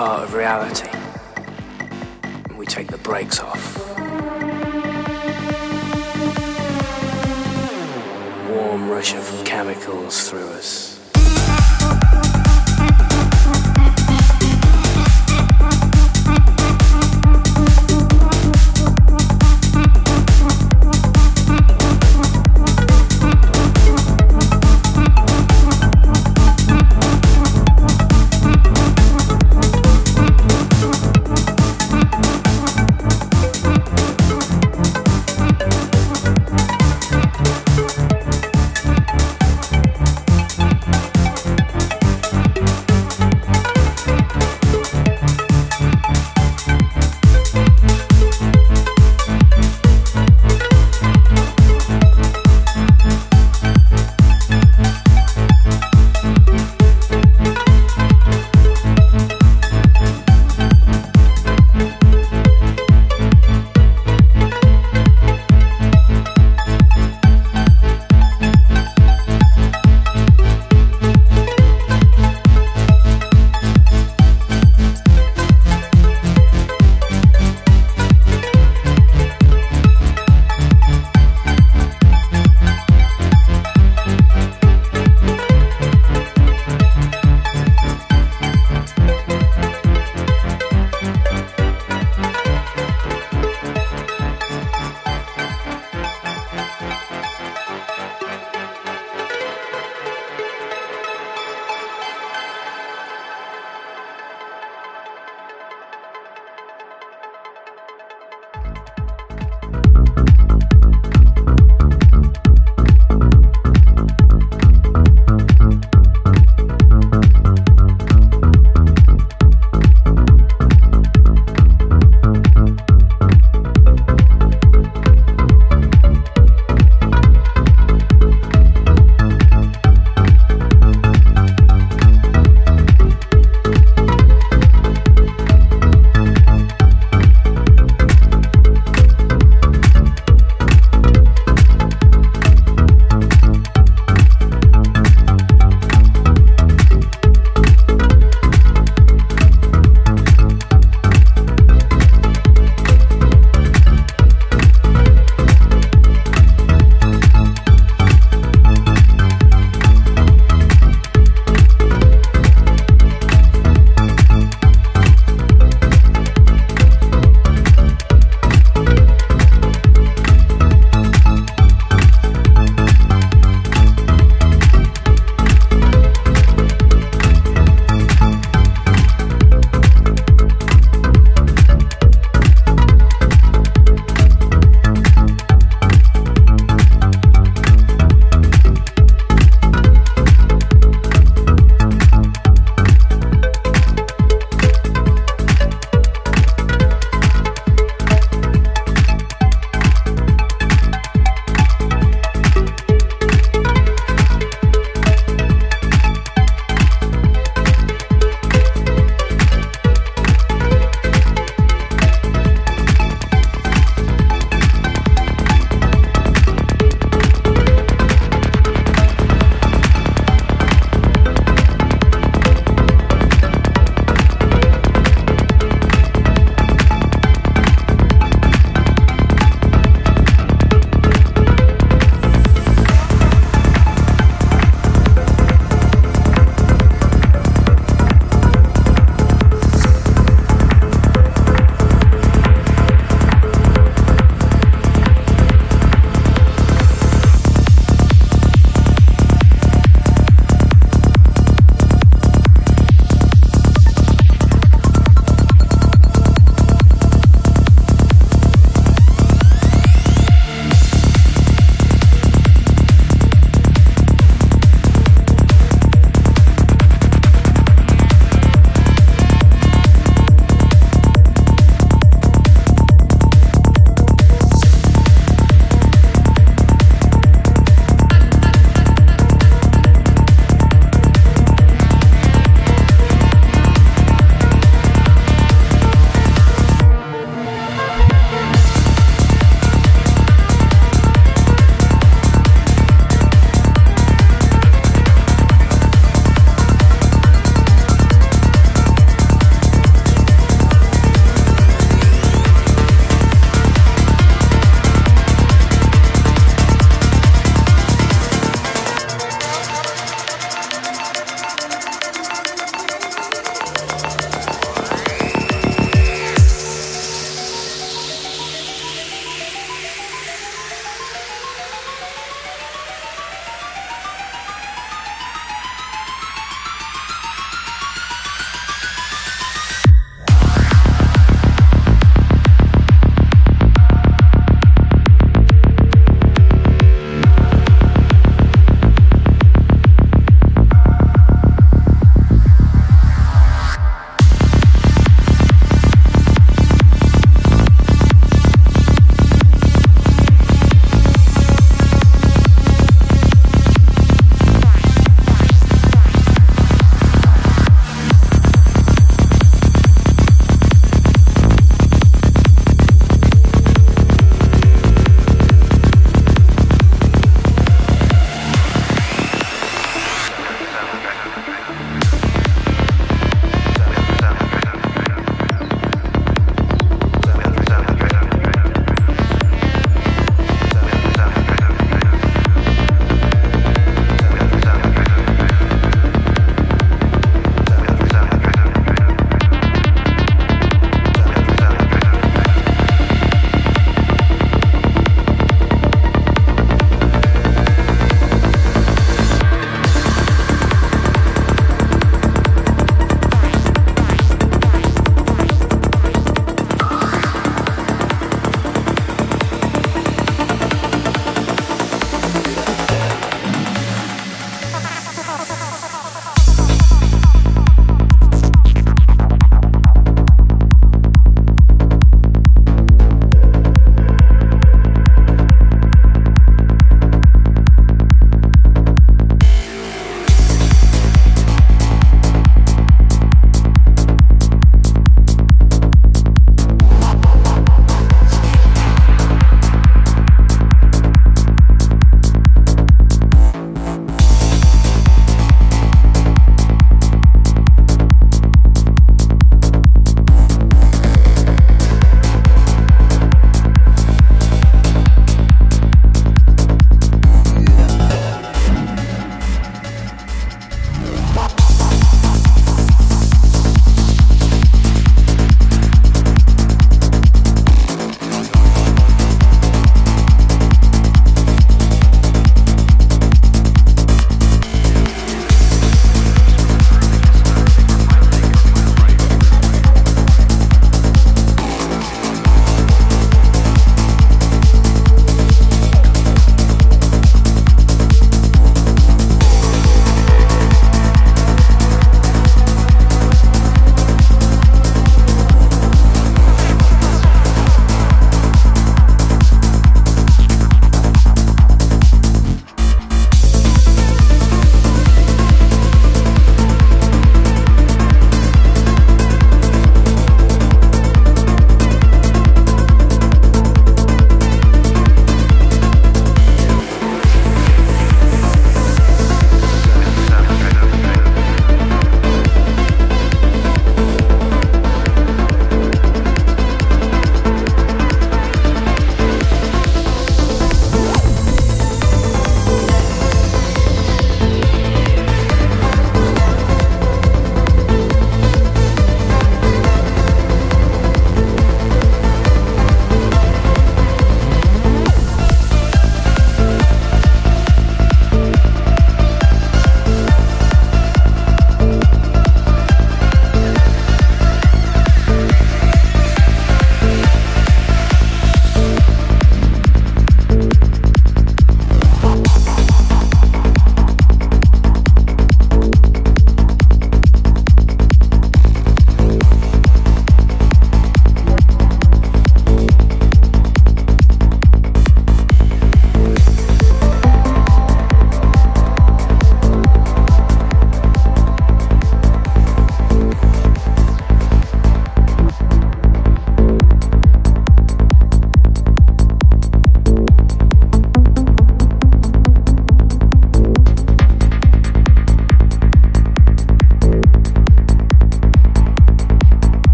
part of reality.